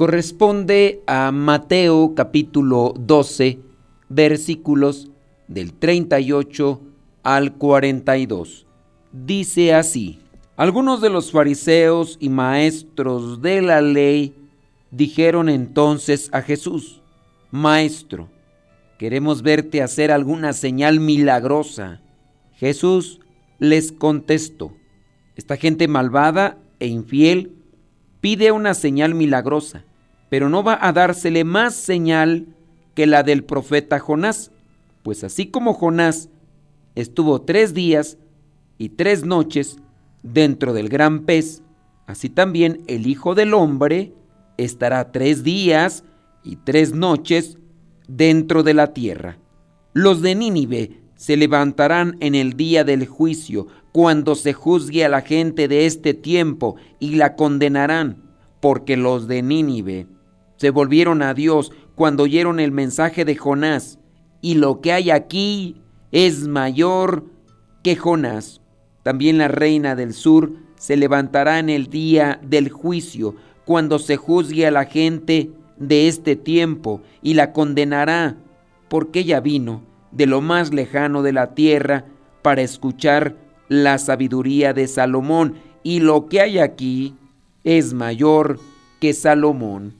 corresponde a Mateo capítulo 12, versículos del 38 al 42. Dice así, algunos de los fariseos y maestros de la ley dijeron entonces a Jesús, Maestro, queremos verte hacer alguna señal milagrosa. Jesús les contestó, esta gente malvada e infiel pide una señal milagrosa, pero no va a dársele más señal que la del profeta Jonás, pues así como Jonás estuvo tres días y tres noches dentro del gran pez, así también el Hijo del Hombre estará tres días y tres noches dentro de la tierra. Los de Nínive se levantarán en el día del juicio, cuando se juzgue a la gente de este tiempo, y la condenarán, porque los de Nínive se volvieron a Dios cuando oyeron el mensaje de Jonás, y lo que hay aquí es mayor que Jonás. También la reina del sur se levantará en el día del juicio, cuando se juzgue a la gente de este tiempo, y la condenará, porque ella vino de lo más lejano de la tierra para escuchar la sabiduría de Salomón y lo que hay aquí es mayor que Salomón.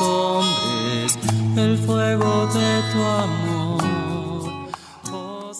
hombres el fuego de tu amor. Oh.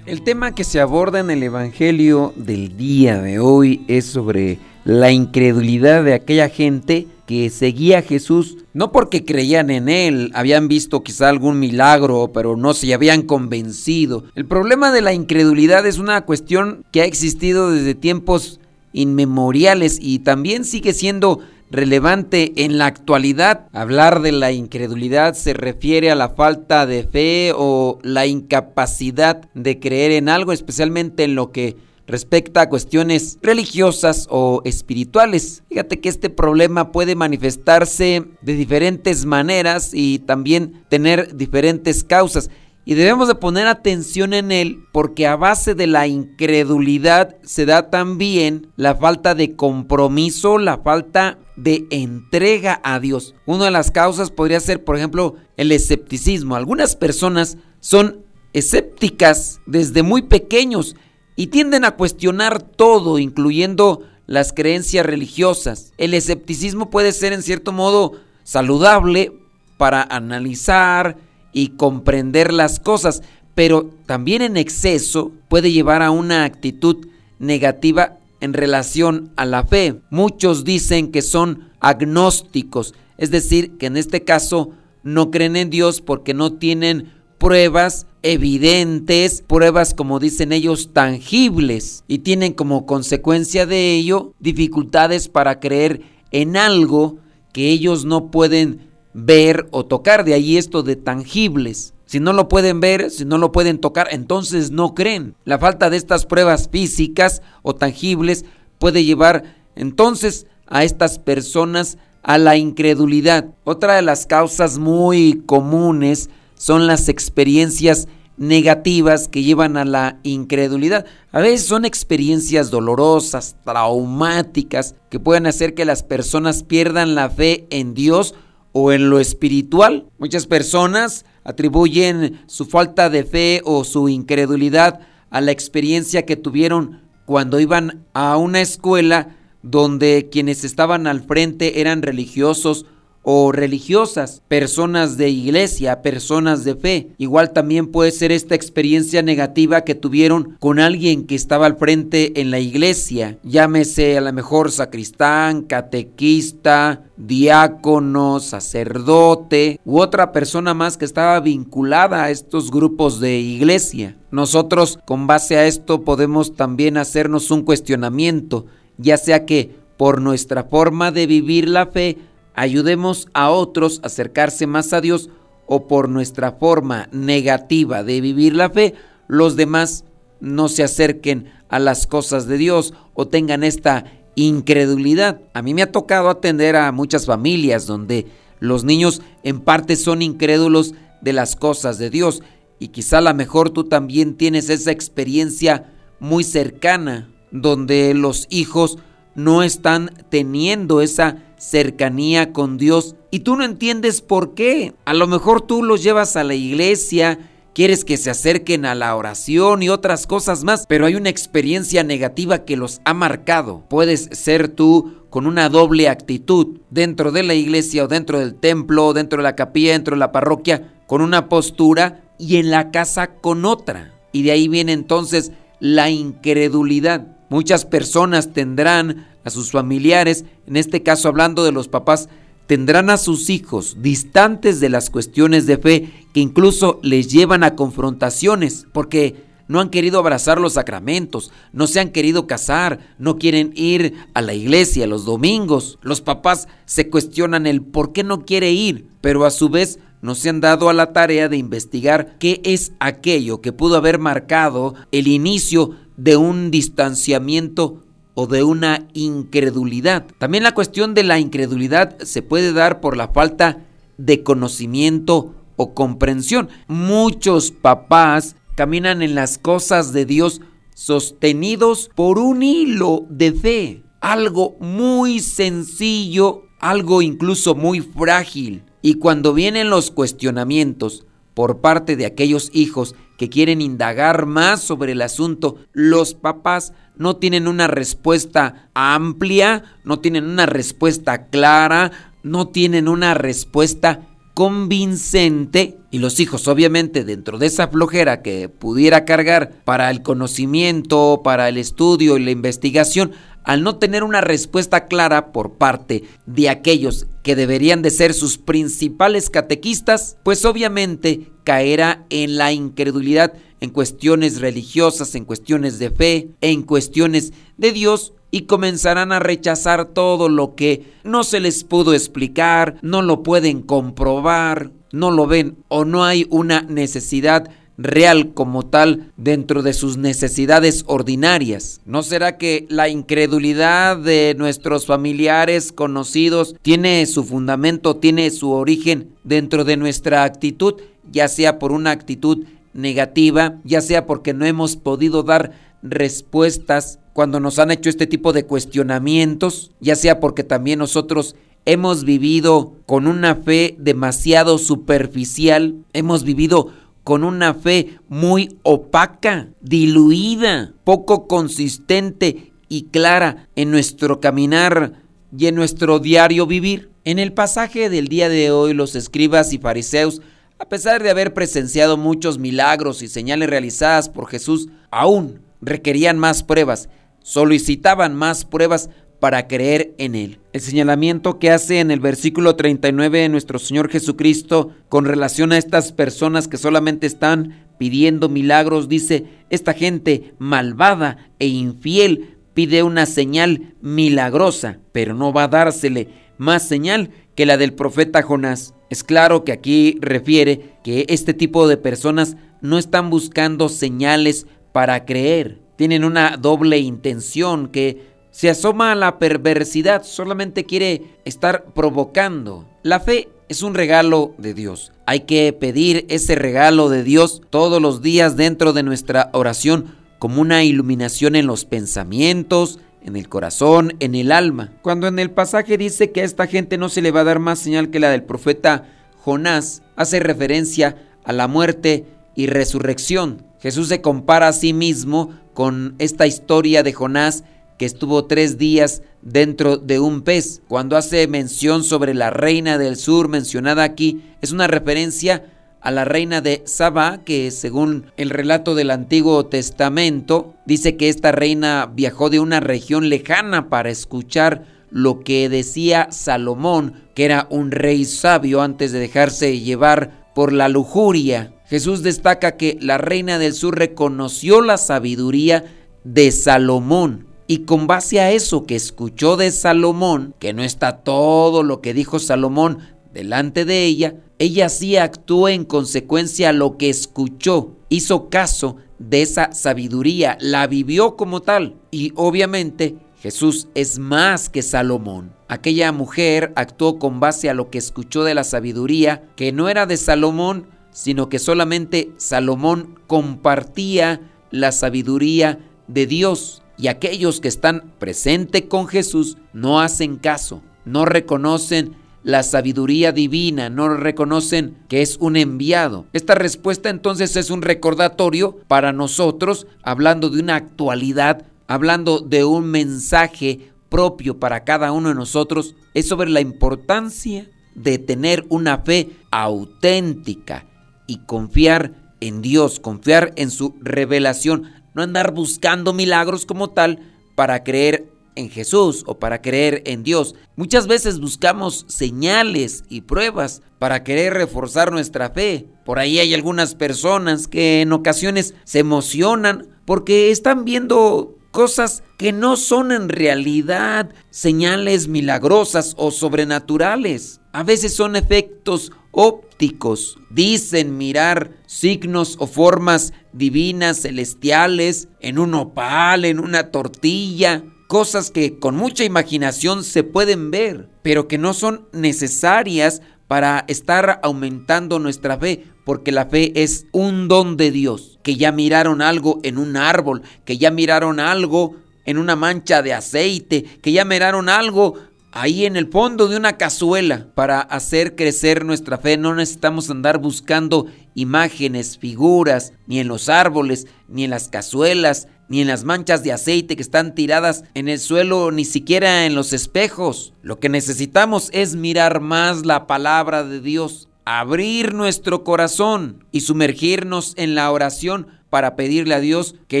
El tema que se aborda en el Evangelio del día de hoy es sobre la incredulidad de aquella gente que seguía a Jesús no porque creían en él, habían visto quizá algún milagro, pero no se habían convencido. El problema de la incredulidad es una cuestión que ha existido desde tiempos inmemoriales y también sigue siendo relevante en la actualidad. Hablar de la incredulidad se refiere a la falta de fe o la incapacidad de creer en algo, especialmente en lo que respecta a cuestiones religiosas o espirituales. Fíjate que este problema puede manifestarse de diferentes maneras y también tener diferentes causas. Y debemos de poner atención en él porque a base de la incredulidad se da también la falta de compromiso, la falta de entrega a Dios. Una de las causas podría ser, por ejemplo, el escepticismo. Algunas personas son escépticas desde muy pequeños y tienden a cuestionar todo, incluyendo las creencias religiosas. El escepticismo puede ser en cierto modo saludable para analizar y comprender las cosas, pero también en exceso puede llevar a una actitud negativa en relación a la fe. Muchos dicen que son agnósticos, es decir, que en este caso no creen en Dios porque no tienen pruebas evidentes, pruebas como dicen ellos tangibles y tienen como consecuencia de ello dificultades para creer en algo que ellos no pueden ver o tocar, de ahí esto de tangibles. Si no lo pueden ver, si no lo pueden tocar, entonces no creen. La falta de estas pruebas físicas o tangibles puede llevar entonces a estas personas a la incredulidad. Otra de las causas muy comunes son las experiencias negativas que llevan a la incredulidad. A veces son experiencias dolorosas, traumáticas, que pueden hacer que las personas pierdan la fe en Dios o en lo espiritual. Muchas personas atribuyen su falta de fe o su incredulidad a la experiencia que tuvieron cuando iban a una escuela donde quienes estaban al frente eran religiosos o religiosas, personas de iglesia, personas de fe. Igual también puede ser esta experiencia negativa que tuvieron con alguien que estaba al frente en la iglesia, llámese a lo mejor sacristán, catequista, diácono, sacerdote u otra persona más que estaba vinculada a estos grupos de iglesia. Nosotros con base a esto podemos también hacernos un cuestionamiento, ya sea que por nuestra forma de vivir la fe ayudemos a otros a acercarse más a Dios o por nuestra forma negativa de vivir la fe, los demás no se acerquen a las cosas de Dios o tengan esta incredulidad. A mí me ha tocado atender a muchas familias donde los niños en parte son incrédulos de las cosas de Dios y quizá a lo mejor tú también tienes esa experiencia muy cercana donde los hijos no están teniendo esa cercanía con Dios y tú no entiendes por qué. A lo mejor tú los llevas a la iglesia, quieres que se acerquen a la oración y otras cosas más, pero hay una experiencia negativa que los ha marcado. Puedes ser tú con una doble actitud dentro de la iglesia o dentro del templo, dentro de la capilla, dentro de la parroquia, con una postura y en la casa con otra. Y de ahí viene entonces la incredulidad. Muchas personas tendrán a sus familiares, en este caso hablando de los papás, tendrán a sus hijos distantes de las cuestiones de fe que incluso les llevan a confrontaciones, porque no han querido abrazar los sacramentos, no se han querido casar, no quieren ir a la iglesia los domingos. Los papás se cuestionan el por qué no quiere ir, pero a su vez no se han dado a la tarea de investigar qué es aquello que pudo haber marcado el inicio de un distanciamiento o de una incredulidad. También la cuestión de la incredulidad se puede dar por la falta de conocimiento o comprensión. Muchos papás caminan en las cosas de Dios sostenidos por un hilo de fe. Algo muy sencillo, algo incluso muy frágil. Y cuando vienen los cuestionamientos por parte de aquellos hijos que quieren indagar más sobre el asunto, los papás no tienen una respuesta amplia, no tienen una respuesta clara, no tienen una respuesta convincente y los hijos obviamente dentro de esa flojera que pudiera cargar para el conocimiento, para el estudio y la investigación, al no tener una respuesta clara por parte de aquellos que deberían de ser sus principales catequistas, pues obviamente caerá en la incredulidad en cuestiones religiosas, en cuestiones de fe, en cuestiones de Dios y comenzarán a rechazar todo lo que no se les pudo explicar, no lo pueden comprobar, no lo ven o no hay una necesidad real como tal dentro de sus necesidades ordinarias. ¿No será que la incredulidad de nuestros familiares conocidos tiene su fundamento, tiene su origen dentro de nuestra actitud, ya sea por una actitud negativa, ya sea porque no hemos podido dar respuestas cuando nos han hecho este tipo de cuestionamientos, ya sea porque también nosotros hemos vivido con una fe demasiado superficial, hemos vivido con una fe muy opaca, diluida, poco consistente y clara en nuestro caminar y en nuestro diario vivir. En el pasaje del día de hoy, los escribas y fariseos, a pesar de haber presenciado muchos milagros y señales realizadas por Jesús, aún requerían más pruebas, solicitaban más pruebas para creer en Él. El señalamiento que hace en el versículo 39 de nuestro Señor Jesucristo con relación a estas personas que solamente están pidiendo milagros, dice, esta gente malvada e infiel pide una señal milagrosa, pero no va a dársele más señal que la del profeta Jonás. Es claro que aquí refiere que este tipo de personas no están buscando señales para creer, tienen una doble intención que se asoma a la perversidad, solamente quiere estar provocando. La fe es un regalo de Dios. Hay que pedir ese regalo de Dios todos los días dentro de nuestra oración como una iluminación en los pensamientos, en el corazón, en el alma. Cuando en el pasaje dice que a esta gente no se le va a dar más señal que la del profeta Jonás, hace referencia a la muerte y resurrección. Jesús se compara a sí mismo con esta historia de Jonás que estuvo tres días dentro de un pez. Cuando hace mención sobre la reina del sur mencionada aquí, es una referencia a la reina de Saba, que según el relato del Antiguo Testamento, dice que esta reina viajó de una región lejana para escuchar lo que decía Salomón, que era un rey sabio antes de dejarse llevar por la lujuria. Jesús destaca que la reina del sur reconoció la sabiduría de Salomón y con base a eso que escuchó de Salomón, que no está todo lo que dijo Salomón delante de ella, ella sí actuó en consecuencia a lo que escuchó, hizo caso de esa sabiduría, la vivió como tal. Y obviamente Jesús es más que Salomón. Aquella mujer actuó con base a lo que escuchó de la sabiduría, que no era de Salomón, sino que solamente Salomón compartía la sabiduría de Dios y aquellos que están presentes con Jesús no hacen caso, no reconocen la sabiduría divina, no reconocen que es un enviado. Esta respuesta entonces es un recordatorio para nosotros, hablando de una actualidad, hablando de un mensaje propio para cada uno de nosotros, es sobre la importancia de tener una fe auténtica y confiar en Dios, confiar en su revelación, no andar buscando milagros como tal para creer en Jesús o para creer en Dios. Muchas veces buscamos señales y pruebas para querer reforzar nuestra fe. Por ahí hay algunas personas que en ocasiones se emocionan porque están viendo cosas que no son en realidad señales milagrosas o sobrenaturales. A veces son efectos ópticos. Dicen mirar signos o formas divinas, celestiales, en un opal, en una tortilla. Cosas que con mucha imaginación se pueden ver, pero que no son necesarias para estar aumentando nuestra fe, porque la fe es un don de Dios, que ya miraron algo en un árbol, que ya miraron algo en una mancha de aceite, que ya miraron algo ahí en el fondo de una cazuela. Para hacer crecer nuestra fe no necesitamos andar buscando imágenes, figuras, ni en los árboles, ni en las cazuelas, ni en las manchas de aceite que están tiradas en el suelo, ni siquiera en los espejos. Lo que necesitamos es mirar más la palabra de Dios, abrir nuestro corazón y sumergirnos en la oración para pedirle a Dios que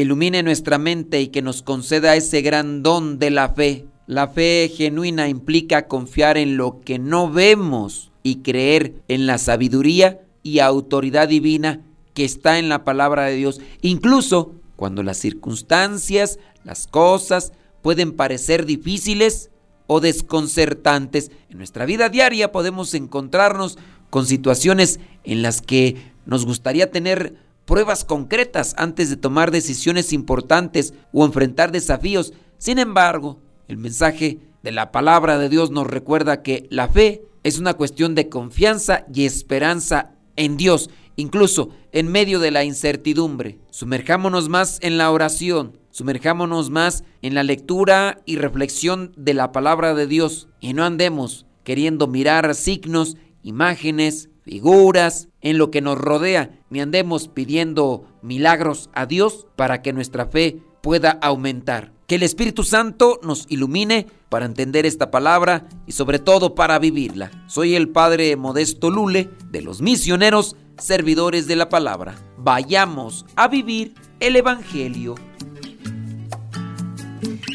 ilumine nuestra mente y que nos conceda ese gran don de la fe. La fe genuina implica confiar en lo que no vemos y creer en la sabiduría y autoridad divina que está en la palabra de Dios, incluso cuando las circunstancias, las cosas pueden parecer difíciles o desconcertantes. En nuestra vida diaria podemos encontrarnos con situaciones en las que nos gustaría tener pruebas concretas antes de tomar decisiones importantes o enfrentar desafíos. Sin embargo, el mensaje de la palabra de Dios nos recuerda que la fe es una cuestión de confianza y esperanza en Dios, incluso en medio de la incertidumbre. Sumerjámonos más en la oración, sumerjámonos más en la lectura y reflexión de la palabra de Dios y no andemos queriendo mirar signos, imágenes, figuras en lo que nos rodea, ni andemos pidiendo milagros a Dios para que nuestra fe pueda aumentar. Que el Espíritu Santo nos ilumine para entender esta palabra y sobre todo para vivirla. Soy el Padre Modesto Lule de los misioneros servidores de la palabra. Vayamos a vivir el Evangelio.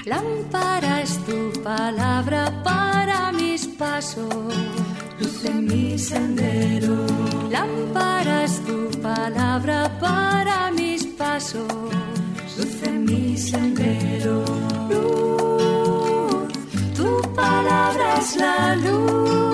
Lámpara es tu palabra para mis pasos, luz en mi sendero. Lámpara es tu palabra para mis pasos luz en mi sendero. Luz, tu palabra es la luz.